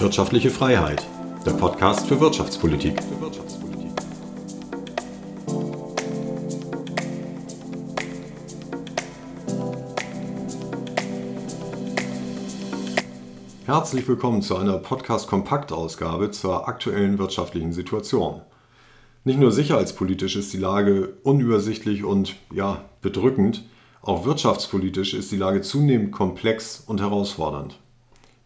Wirtschaftliche Freiheit, der Podcast für Wirtschaftspolitik. Herzlich willkommen zu einer Podcast-Kompakt-Ausgabe zur aktuellen wirtschaftlichen Situation. Nicht nur sicherheitspolitisch ist die Lage unübersichtlich und ja, bedrückend, auch wirtschaftspolitisch ist die Lage zunehmend komplex und herausfordernd.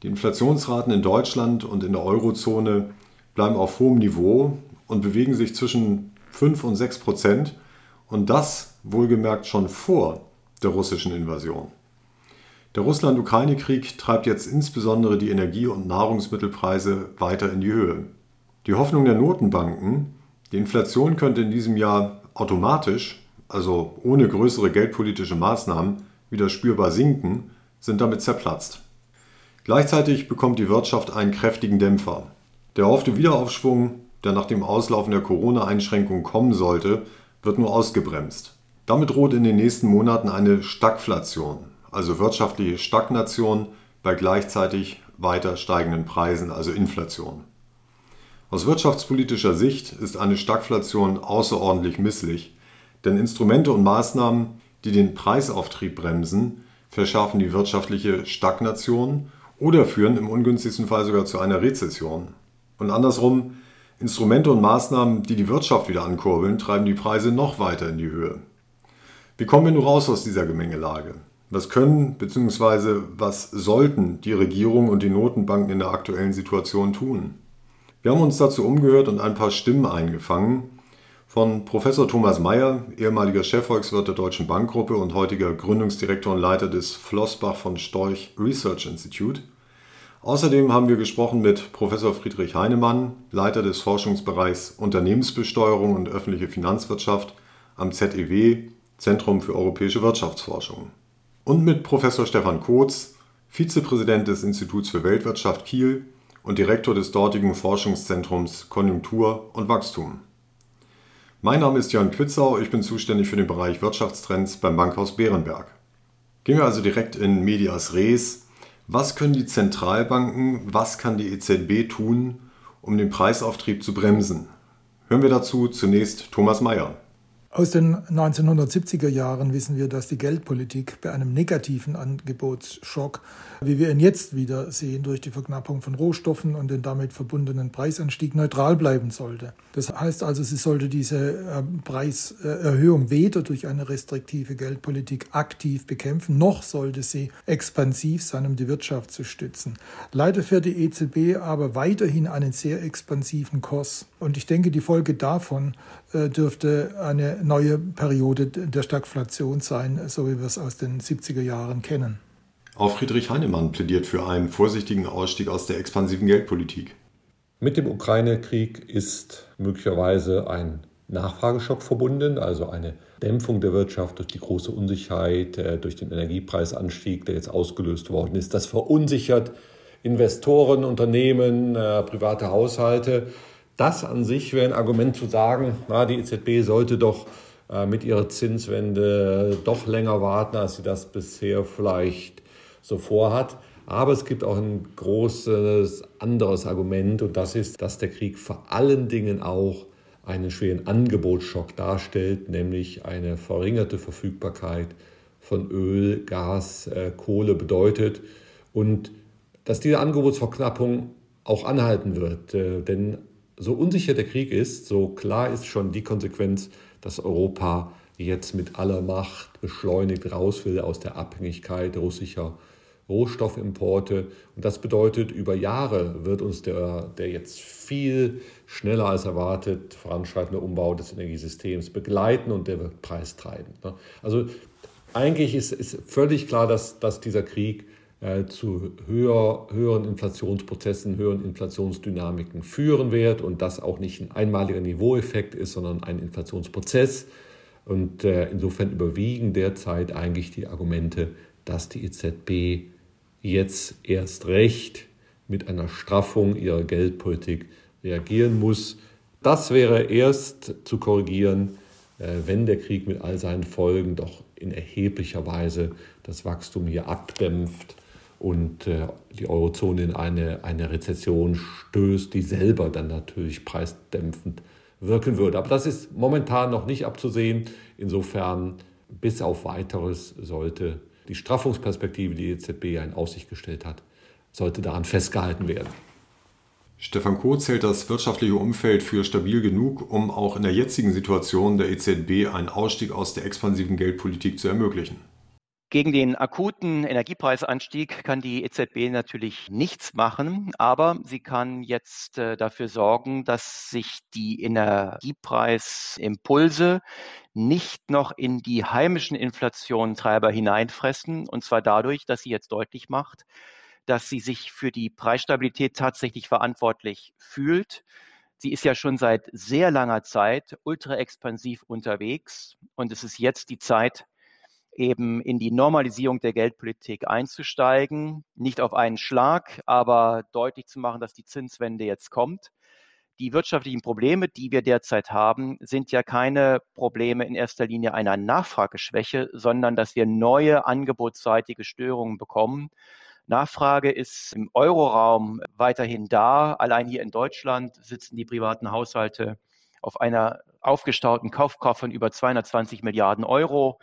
Die Inflationsraten in Deutschland und in der Eurozone bleiben auf hohem Niveau und bewegen sich zwischen 5 und 6 Prozent und das wohlgemerkt schon vor der russischen Invasion. Der Russland-Ukraine-Krieg treibt jetzt insbesondere die Energie- und Nahrungsmittelpreise weiter in die Höhe. Die Hoffnung der Notenbanken, die Inflation könnte in diesem Jahr automatisch, also ohne größere geldpolitische Maßnahmen, wieder spürbar sinken, sind damit zerplatzt. Gleichzeitig bekommt die Wirtschaft einen kräftigen Dämpfer. Der erhoffte Wiederaufschwung, der nach dem Auslaufen der Corona-Einschränkungen kommen sollte, wird nur ausgebremst. Damit droht in den nächsten Monaten eine Stagflation, also wirtschaftliche Stagnation bei gleichzeitig weiter steigenden Preisen, also Inflation. Aus wirtschaftspolitischer Sicht ist eine Stagflation außerordentlich misslich, denn Instrumente und Maßnahmen, die den Preisauftrieb bremsen, verschärfen die wirtschaftliche Stagnation oder führen im ungünstigsten Fall sogar zu einer Rezession. Und andersrum, Instrumente und Maßnahmen, die die Wirtschaft wieder ankurbeln, treiben die Preise noch weiter in die Höhe. Wie kommen wir nun raus aus dieser Gemengelage? Was können bzw. was sollten die Regierung und die Notenbanken in der aktuellen Situation tun? Wir haben uns dazu umgehört und ein paar Stimmen eingefangen, von Professor Thomas Mayer, ehemaliger Chefvolkswirt der Deutschen Bankgruppe und heutiger Gründungsdirektor und Leiter des Flossbach von Storch Research Institute. Außerdem haben wir gesprochen mit Professor Friedrich Heinemann, Leiter des Forschungsbereichs Unternehmensbesteuerung und öffentliche Finanzwirtschaft am ZEW, Zentrum für europäische Wirtschaftsforschung. Und mit Professor Stefan Kotz, Vizepräsident des Instituts für Weltwirtschaft Kiel und Direktor des dortigen Forschungszentrums Konjunktur und Wachstum. Mein Name ist Jörn Quitzau, ich bin zuständig für den Bereich Wirtschaftstrends beim Bankhaus Bärenberg. Gehen wir also direkt in Medias Res. Was können die Zentralbanken, was kann die EZB tun, um den Preisauftrieb zu bremsen? Hören wir dazu zunächst Thomas Mayer. Aus den 1970er Jahren wissen wir, dass die Geldpolitik bei einem negativen Angebotsschock, wie wir ihn jetzt wieder sehen, durch die Verknappung von Rohstoffen und den damit verbundenen Preisanstieg neutral bleiben sollte. Das heißt also, sie sollte diese ähm, Preiserhöhung weder durch eine restriktive Geldpolitik aktiv bekämpfen, noch sollte sie expansiv sein, um die Wirtschaft zu stützen. Leider fährt die EZB aber weiterhin einen sehr expansiven Kurs. Und ich denke, die Folge davon dürfte eine neue Periode der Stagflation sein, so wie wir es aus den 70er Jahren kennen. Auch Friedrich Heinemann plädiert für einen vorsichtigen Ausstieg aus der expansiven Geldpolitik. Mit dem Ukraine-Krieg ist möglicherweise ein Nachfrageschock verbunden, also eine Dämpfung der Wirtschaft durch die große Unsicherheit, äh, durch den Energiepreisanstieg, der jetzt ausgelöst worden ist. Das verunsichert Investoren, Unternehmen, äh, private Haushalte das an sich wäre ein Argument zu sagen, na, die EZB sollte doch äh, mit ihrer Zinswende doch länger warten, als sie das bisher vielleicht so vorhat. Aber es gibt auch ein großes anderes Argument und das ist, dass der Krieg vor allen Dingen auch einen schweren Angebotsschock darstellt, nämlich eine verringerte Verfügbarkeit von Öl, Gas, äh, Kohle bedeutet und dass diese Angebotsverknappung auch anhalten wird. Äh, denn so unsicher der Krieg ist, so klar ist schon die Konsequenz, dass Europa jetzt mit aller Macht beschleunigt raus will aus der Abhängigkeit russischer Rohstoffimporte. Und das bedeutet, über Jahre wird uns der, der jetzt viel schneller als erwartet voranschreitende Umbau des Energiesystems begleiten und der wird preistreibend. Ne? Also eigentlich ist, ist völlig klar, dass, dass dieser Krieg äh, zu höher, höheren Inflationsprozessen, höheren Inflationsdynamiken führen wird und das auch nicht ein einmaliger Niveaueffekt ist, sondern ein Inflationsprozess. Und äh, insofern überwiegen derzeit eigentlich die Argumente, dass die EZB jetzt erst recht mit einer Straffung ihrer Geldpolitik reagieren muss. Das wäre erst zu korrigieren, äh, wenn der Krieg mit all seinen Folgen doch in erheblicher Weise das Wachstum hier abdämpft und äh, die Eurozone in eine, eine Rezession stößt, die selber dann natürlich preisdämpfend wirken würde. Aber das ist momentan noch nicht abzusehen. Insofern, bis auf weiteres sollte die Straffungsperspektive, die die EZB in Aussicht gestellt hat, sollte daran festgehalten werden. Stefan Kotz hält das wirtschaftliche Umfeld für stabil genug, um auch in der jetzigen Situation der EZB einen Ausstieg aus der expansiven Geldpolitik zu ermöglichen. Gegen den akuten Energiepreisanstieg kann die EZB natürlich nichts machen, aber sie kann jetzt äh, dafür sorgen, dass sich die Energiepreisimpulse nicht noch in die heimischen Inflationstreiber hineinfressen, und zwar dadurch, dass sie jetzt deutlich macht, dass sie sich für die Preisstabilität tatsächlich verantwortlich fühlt. Sie ist ja schon seit sehr langer Zeit ultra expansiv unterwegs und es ist jetzt die Zeit, eben in die Normalisierung der Geldpolitik einzusteigen, nicht auf einen Schlag, aber deutlich zu machen, dass die Zinswende jetzt kommt. Die wirtschaftlichen Probleme, die wir derzeit haben, sind ja keine Probleme in erster Linie einer Nachfrageschwäche, sondern dass wir neue angebotsseitige Störungen bekommen Nachfrage ist im Euroraum weiterhin da. Allein hier in Deutschland sitzen die privaten Haushalte auf einer aufgestauten Kaufkraft von über 220 Milliarden Euro.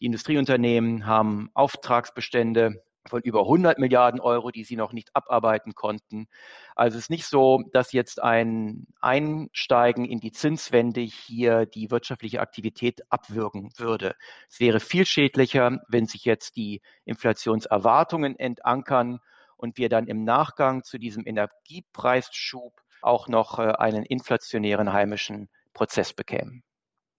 Die Industrieunternehmen haben Auftragsbestände von über 100 Milliarden Euro, die sie noch nicht abarbeiten konnten. Also es ist nicht so, dass jetzt ein Einsteigen in die Zinswende hier die wirtschaftliche Aktivität abwürgen würde. Es wäre viel schädlicher, wenn sich jetzt die Inflationserwartungen entankern und wir dann im Nachgang zu diesem Energiepreisschub auch noch äh, einen inflationären heimischen Prozess bekämen.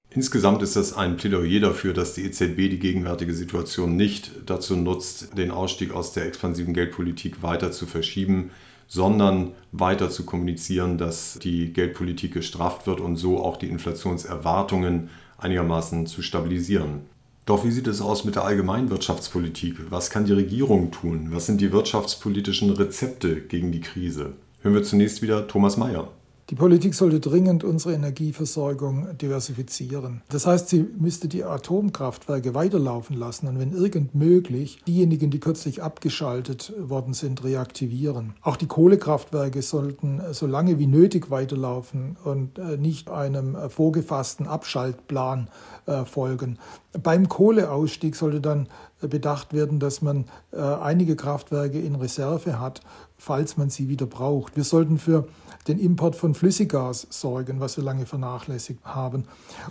Insgesamt ist das ein Plädoyer dafür, dass die EZB die gegenwärtige Situation nicht dazu nutzt, den Ausstieg aus der expansiven Geldpolitik weiter zu verschieben, sondern weiter zu kommunizieren, dass die Geldpolitik gestrafft wird und so auch die Inflationserwartungen einigermaßen zu stabilisieren. Doch wie sieht es aus mit der allgemeinen Wirtschaftspolitik? Was kann die Regierung tun? Was sind die wirtschaftspolitischen Rezepte gegen die Krise? Hören wir zunächst wieder Thomas Mayer. Die Politik sollte dringend unsere Energieversorgung diversifizieren. Das heißt, sie müsste die Atomkraftwerke weiterlaufen lassen und wenn irgend möglich diejenigen, die kürzlich abgeschaltet worden sind, reaktivieren. Auch die Kohlekraftwerke sollten so lange wie nötig weiterlaufen und äh, nicht einem äh, vorgefassten Abschaltplan äh, folgen. Beim Kohleausstieg sollte dann bedacht werden, dass man einige Kraftwerke in Reserve hat, falls man sie wieder braucht. Wir sollten für den Import von Flüssiggas sorgen, was wir lange vernachlässigt haben.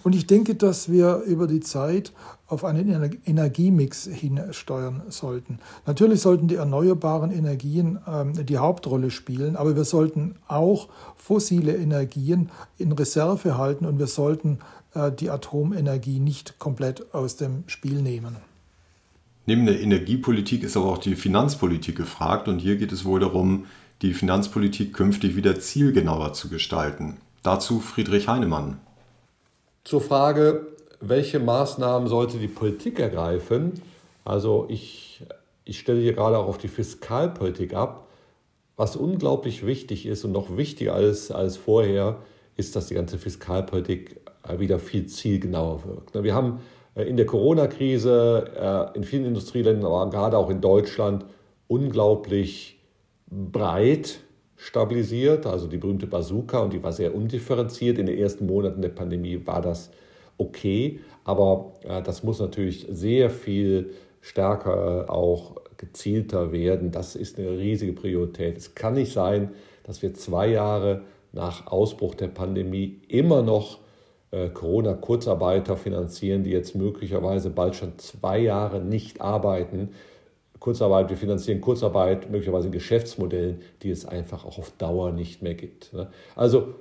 Und ich denke, dass wir über die Zeit auf einen Energiemix hinsteuern sollten. Natürlich sollten die erneuerbaren Energien ähm, die Hauptrolle spielen, aber wir sollten auch fossile Energien in Reserve halten und wir sollten äh, die Atomenergie nicht komplett aus dem Spiel nehmen. Neben der Energiepolitik ist aber auch die Finanzpolitik gefragt und hier geht es wohl darum, die Finanzpolitik künftig wieder zielgenauer zu gestalten. Dazu Friedrich Heinemann. Zur Frage, welche Maßnahmen sollte die Politik ergreifen? Also ich, ich stelle hier gerade auch auf die Fiskalpolitik ab. Was unglaublich wichtig ist und noch wichtiger als, als vorher, ist, dass die ganze Fiskalpolitik wieder viel zielgenauer wirkt. Wir haben in der Corona-Krise äh, in vielen Industrieländern, aber gerade auch in Deutschland, unglaublich breit stabilisiert, also die berühmte Bazooka, und die war sehr undifferenziert. In den ersten Monaten der Pandemie war das okay, aber äh, das muss natürlich sehr viel stärker auch gezielter werden. Das ist eine riesige Priorität. Es kann nicht sein, dass wir zwei Jahre nach Ausbruch der Pandemie immer noch äh, Corona-Kurzarbeiter finanzieren, die jetzt möglicherweise bald schon zwei Jahre nicht arbeiten. Kurzarbeit, wir finanzieren Kurzarbeit möglicherweise in Geschäftsmodellen, die es einfach auch auf Dauer nicht mehr gibt. Ne? Also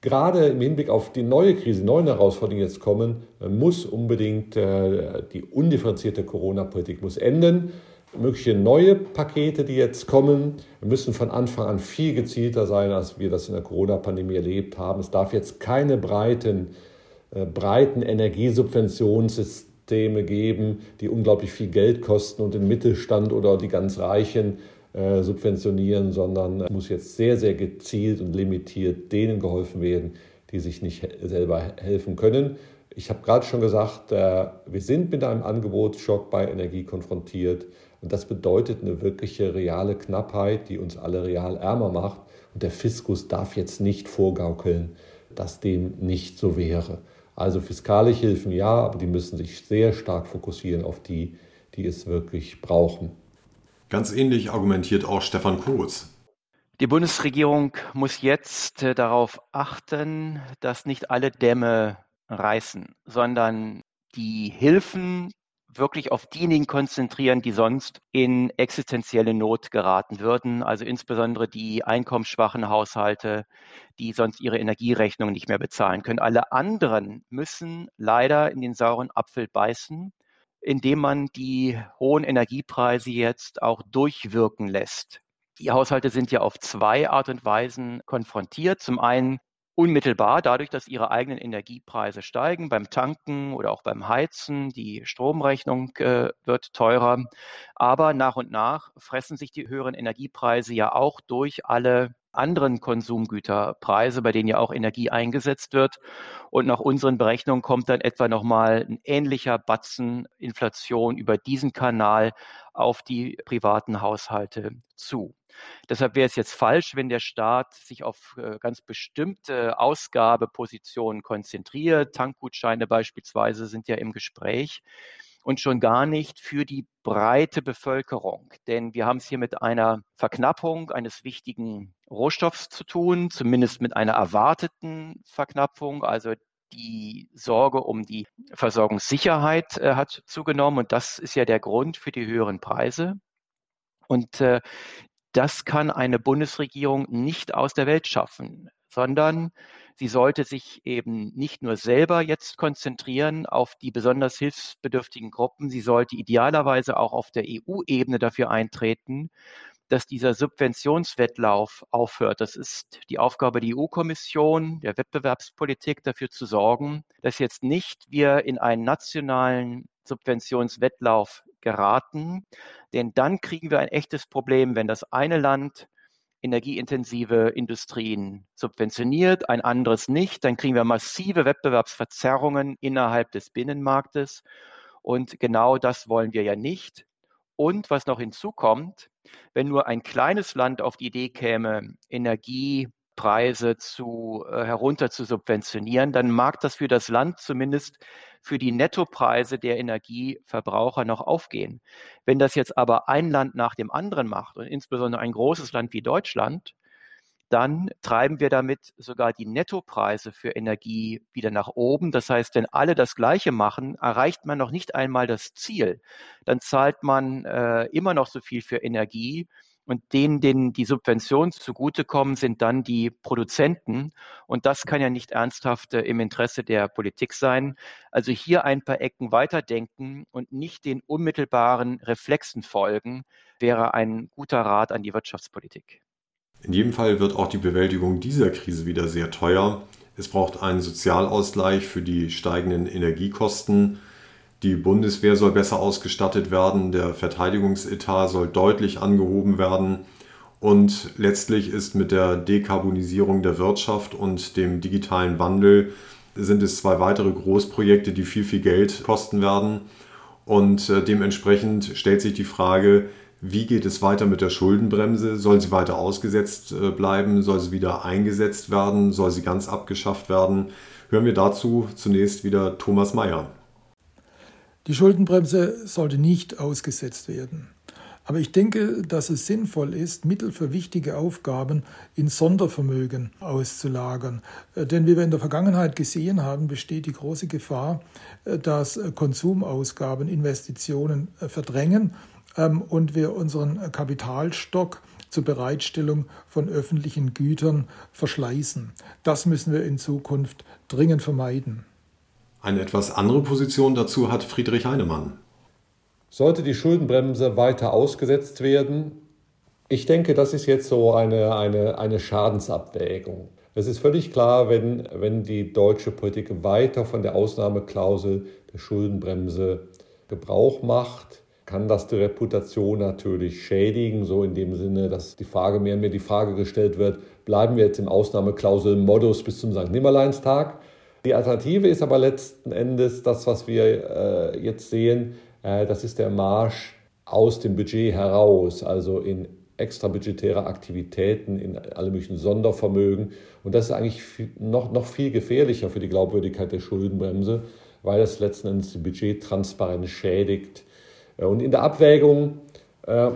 gerade im Hinblick auf die neue Krise, neuen Herausforderungen, jetzt kommen, äh, muss unbedingt äh, die undifferenzierte Corona-Politik muss enden. Mögliche neue Pakete, die jetzt kommen, müssen von Anfang an viel gezielter sein, als wir das in der Corona-Pandemie erlebt haben. Es darf jetzt keine breiten, äh, breiten Energiesubventionssysteme Systeme geben, die unglaublich viel Geld kosten und den Mittelstand oder die ganz Reichen äh, subventionieren, sondern muss jetzt sehr, sehr gezielt und limitiert denen geholfen werden, die sich nicht selber helfen können. Ich habe gerade schon gesagt, äh, wir sind mit einem Angebotsschock bei Energie konfrontiert. Und das bedeutet eine wirkliche reale Knappheit, die uns alle real ärmer macht. Und der Fiskus darf jetzt nicht vorgaukeln, dass dem nicht so wäre. Also fiskale Hilfen ja, aber die müssen sich sehr stark fokussieren auf die, die es wirklich brauchen. Ganz ähnlich argumentiert auch Stefan Kurz. Die Bundesregierung muss jetzt äh, darauf achten, dass nicht alle Dämme reißen, sondern die Hilfen wirklich auf diejenigen konzentrieren, die sonst in existenzielle Not geraten würden, also insbesondere die einkommensschwachen Haushalte, die sonst ihre Energierechnung nicht mehr bezahlen können. Alle anderen müssen leider in den sauren Apfel beißen, indem man die hohen Energiepreise jetzt auch durchwirken lässt. Die Haushalte sind ja auf zwei Art und Weisen konfrontiert. Zum einen unmittelbar dadurch, dass ihre eigenen Energiepreise steigen beim Tanken oder auch beim Heizen. Die Stromrechnung äh, wird teurer. Aber nach und nach fressen sich die höheren Energiepreise ja auch durch alle anderen Konsumgüterpreise, bei denen ja auch Energie eingesetzt wird. Und nach unseren Berechnungen kommt dann etwa nochmal ein ähnlicher Batzen Inflation über diesen Kanal auf die privaten Haushalte zu. Deshalb wäre es jetzt falsch, wenn der Staat sich auf äh, ganz bestimmte Ausgabepositionen konzentriert. Tankgutscheine beispielsweise sind ja im Gespräch und schon gar nicht für die breite Bevölkerung. Denn wir haben es hier mit einer Verknappung eines wichtigen Rohstoffs zu tun, zumindest mit einer erwarteten Verknappung. Also die Sorge um die Versorgungssicherheit äh, hat zugenommen und das ist ja der Grund für die höheren Preise. Und äh, das kann eine Bundesregierung nicht aus der Welt schaffen, sondern sie sollte sich eben nicht nur selber jetzt konzentrieren auf die besonders hilfsbedürftigen Gruppen, sie sollte idealerweise auch auf der EU-Ebene dafür eintreten, dass dieser Subventionswettlauf aufhört. Das ist die Aufgabe der EU-Kommission, der Wettbewerbspolitik, dafür zu sorgen, dass jetzt nicht wir in einen nationalen Subventionswettlauf geraten. Denn dann kriegen wir ein echtes Problem, wenn das eine Land energieintensive Industrien subventioniert, ein anderes nicht, dann kriegen wir massive Wettbewerbsverzerrungen innerhalb des Binnenmarktes. Und genau das wollen wir ja nicht. Und was noch hinzukommt, wenn nur ein kleines Land auf die Idee käme, Energie Preise zu, äh, herunter zu subventionieren, dann mag das für das Land zumindest für die Nettopreise der Energieverbraucher noch aufgehen. Wenn das jetzt aber ein Land nach dem anderen macht und insbesondere ein großes Land wie Deutschland, dann treiben wir damit sogar die Nettopreise für Energie wieder nach oben. Das heißt, wenn alle das Gleiche machen, erreicht man noch nicht einmal das Ziel. Dann zahlt man äh, immer noch so viel für Energie, und denen, denen die Subventionen zugutekommen, sind dann die Produzenten. Und das kann ja nicht ernsthaft äh, im Interesse der Politik sein. Also hier ein paar Ecken weiterdenken und nicht den unmittelbaren Reflexen folgen, wäre ein guter Rat an die Wirtschaftspolitik. In jedem Fall wird auch die Bewältigung dieser Krise wieder sehr teuer. Es braucht einen Sozialausgleich für die steigenden Energiekosten. Die Bundeswehr soll besser ausgestattet werden, der Verteidigungsetat soll deutlich angehoben werden und letztlich ist mit der Dekarbonisierung der Wirtschaft und dem digitalen Wandel sind es zwei weitere Großprojekte, die viel, viel Geld kosten werden. Und äh, dementsprechend stellt sich die Frage, wie geht es weiter mit der Schuldenbremse? Soll sie weiter ausgesetzt äh, bleiben? Soll sie wieder eingesetzt werden? Soll sie ganz abgeschafft werden? Hören wir dazu zunächst wieder Thomas Mayer. Die Schuldenbremse sollte nicht ausgesetzt werden. Aber ich denke, dass es sinnvoll ist, Mittel für wichtige Aufgaben in Sondervermögen auszulagern. Äh, denn wie wir in der Vergangenheit gesehen haben, besteht die große Gefahr, äh, dass Konsumausgaben Investitionen verdrängen und wir unseren Kapitalstock zur Bereitstellung von öffentlichen Gütern verschleißen. Das müssen wir in Zukunft dringend vermeiden. Eine etwas andere Position dazu hat Friedrich Heinemann. Sollte die Schuldenbremse weiter ausgesetzt werden? Ich denke, das ist jetzt so eine, eine, eine Schadensabwägung. Es ist völlig klar, wenn, wenn die deutsche Politik weiter von der Ausnahmeklausel der Schuldenbremse Gebrauch macht, kann das die Reputation natürlich schädigen, so in dem Sinne, dass die Frage mehr und mehr die Frage gestellt wird, bleiben wir jetzt im Ausnahmeklausel-Modus bis zum St. Nimmerleinstag die Alternative ist aber letzten Endes das, was wir äh, jetzt sehen. Äh, das ist der Marsch aus dem Budget heraus, also in extrabudgetäre Aktivitäten, in alle möglichen Sondervermögen. Und das ist eigentlich noch, noch viel gefährlicher für die Glaubwürdigkeit der Schuldenbremse, weil es letzten Endes die Budgettransparenz schädigt. Äh, und in der Abwägung, äh,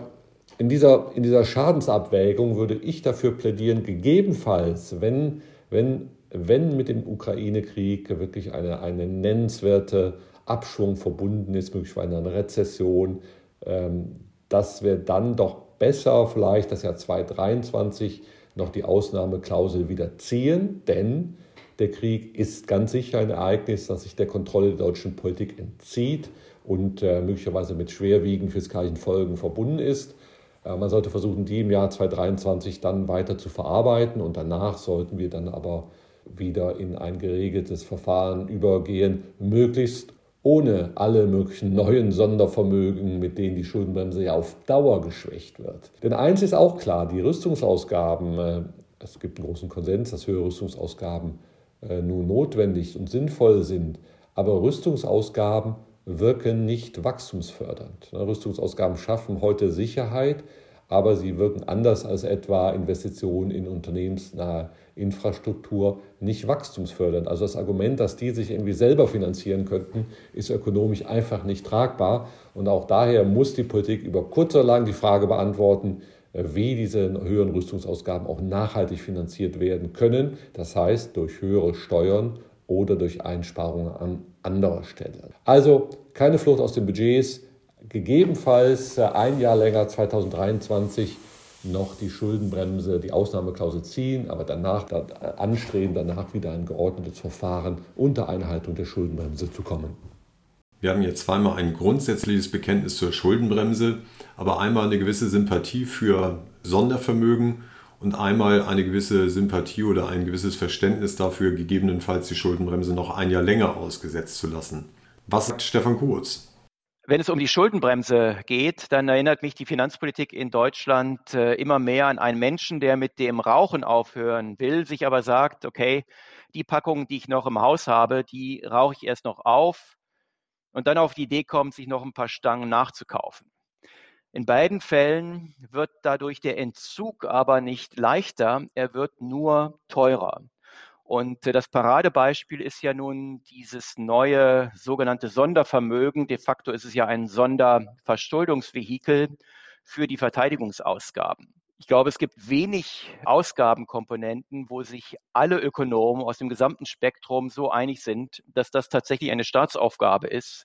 in dieser, in dieser Schadensabwägung würde ich dafür plädieren, gegebenenfalls, wenn, wenn, wenn mit dem Ukraine-Krieg wirklich eine, eine nennenswerte Abschwung verbunden ist, möglicherweise eine Rezession, ähm, dass wir dann doch besser vielleicht das Jahr 2023 noch die Ausnahmeklausel wieder ziehen, denn der Krieg ist ganz sicher ein Ereignis, das sich der Kontrolle der deutschen Politik entzieht und äh, möglicherweise mit schwerwiegenden fiskalischen Folgen verbunden ist. Äh, man sollte versuchen, die im Jahr 2023 dann weiter zu verarbeiten und danach sollten wir dann aber wieder in ein geregeltes Verfahren übergehen, möglichst ohne alle möglichen neuen Sondervermögen, mit denen die Schuldenbremse ja auf Dauer geschwächt wird. Denn eins ist auch klar, die Rüstungsausgaben, äh, es gibt einen großen Konsens, dass höhere Rüstungsausgaben nun notwendig und sinnvoll sind, aber Rüstungsausgaben wirken nicht wachstumsfördernd. Rüstungsausgaben schaffen heute Sicherheit, aber sie wirken anders als etwa Investitionen in unternehmensnahe Infrastruktur nicht wachstumsfördernd. Also das Argument, dass die sich irgendwie selber finanzieren könnten, ist ökonomisch einfach nicht tragbar. Und auch daher muss die Politik über kurz oder lang die Frage beantworten, wie diese höheren Rüstungsausgaben auch nachhaltig finanziert werden können. Das heißt durch höhere Steuern oder durch Einsparungen an anderer Stelle. Also keine Flucht aus den Budgets, gegebenenfalls äh, ein Jahr länger, 2023, noch die Schuldenbremse, die Ausnahmeklausel ziehen, aber danach dann anstreben, danach wieder ein geordnetes Verfahren unter Einhaltung der Schuldenbremse zu kommen. Wir haben jetzt zweimal ein grundsätzliches Bekenntnis zur Schuldenbremse, aber einmal eine gewisse Sympathie für Sondervermögen und einmal eine gewisse Sympathie oder ein gewisses Verständnis dafür, gegebenenfalls die Schuldenbremse noch ein Jahr länger ausgesetzt zu lassen. Was sagt Stefan Kurz? Wenn es um die Schuldenbremse geht, dann erinnert mich die Finanzpolitik in Deutschland äh, immer mehr an einen Menschen, der mit dem Rauchen aufhören will, sich aber sagt, okay, die Packungen, die ich noch im Haus habe, die rauche ich erst noch auf und dann auf die Idee kommt, sich noch ein paar Stangen nachzukaufen. In beiden Fällen wird dadurch der Entzug aber nicht leichter, er wird nur teurer. Und äh, das Paradebeispiel ist ja nun dieses neue sogenannte Sondervermögen. De facto ist es ja ein Sonderverschuldungsvehikel für die Verteidigungsausgaben. Ich glaube, es gibt wenig Ausgabenkomponenten, wo sich alle Ökonomen aus dem gesamten Spektrum so einig sind, dass das tatsächlich eine Staatsaufgabe ist,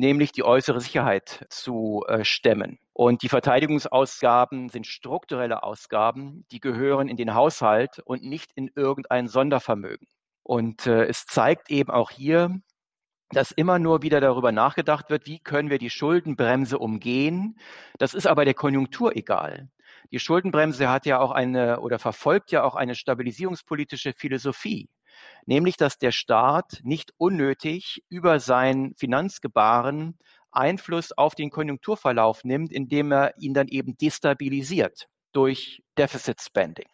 nämlich die äußere Sicherheit zu äh, stemmen. Und die Verteidigungsausgaben sind strukturelle Ausgaben, die gehören in den Haushalt und nicht in irgendein Sondervermögen. Und äh, es zeigt eben auch hier, dass immer nur wieder darüber nachgedacht wird, wie können wir die Schuldenbremse umgehen. Das ist aber der Konjunktur egal. Die Schuldenbremse hat ja auch eine oder verfolgt ja auch eine stabilisierungspolitische Philosophie nämlich dass der Staat nicht unnötig über sein Finanzgebaren Einfluss auf den Konjunkturverlauf nimmt, indem er ihn dann eben destabilisiert durch Deficit Spending.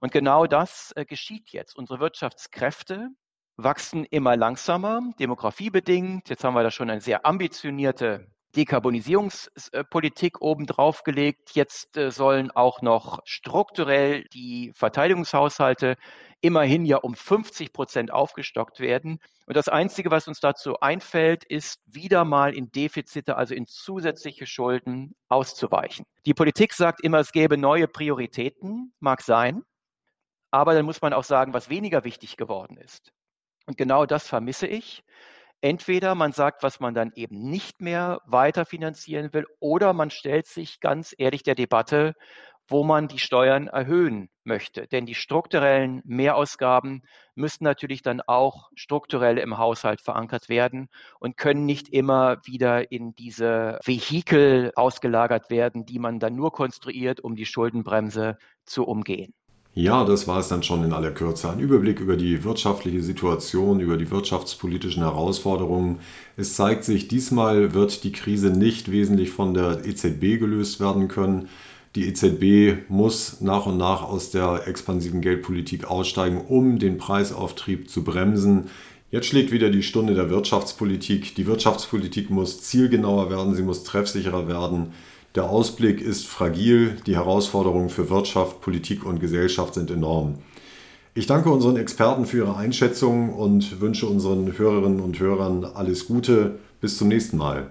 Und genau das äh, geschieht jetzt. Unsere Wirtschaftskräfte wachsen immer langsamer, demografiebedingt. Jetzt haben wir da schon eine sehr ambitionierte Dekarbonisierungspolitik obendrauf gelegt. Jetzt äh, sollen auch noch strukturell die Verteidigungshaushalte immerhin ja um 50 Prozent aufgestockt werden. Und das Einzige, was uns dazu einfällt, ist wieder mal in Defizite, also in zusätzliche Schulden auszuweichen. Die Politik sagt immer, es gäbe neue Prioritäten, mag sein, aber dann muss man auch sagen, was weniger wichtig geworden ist. Und genau das vermisse ich. Entweder man sagt, was man dann eben nicht mehr weiter finanzieren will, oder man stellt sich ganz ehrlich der Debatte, wo man die Steuern erhöhen möchte. Denn die strukturellen Mehrausgaben müssen natürlich dann auch strukturell im Haushalt verankert werden und können nicht immer wieder in diese Vehikel ausgelagert werden, die man dann nur konstruiert, um die Schuldenbremse zu umgehen. Ja, das war es dann schon in aller Kürze. Ein Überblick über die wirtschaftliche Situation, über die wirtschaftspolitischen Herausforderungen. Es zeigt sich, diesmal wird die Krise nicht wesentlich von der EZB gelöst werden können. Die EZB muss nach und nach aus der expansiven Geldpolitik aussteigen, um den Preisauftrieb zu bremsen. Jetzt schlägt wieder die Stunde der Wirtschaftspolitik. Die Wirtschaftspolitik muss zielgenauer werden, sie muss treffsicherer werden. Der Ausblick ist fragil, die Herausforderungen für Wirtschaft, Politik und Gesellschaft sind enorm. Ich danke unseren Experten für ihre Einschätzung und wünsche unseren Hörerinnen und Hörern alles Gute. Bis zum nächsten Mal.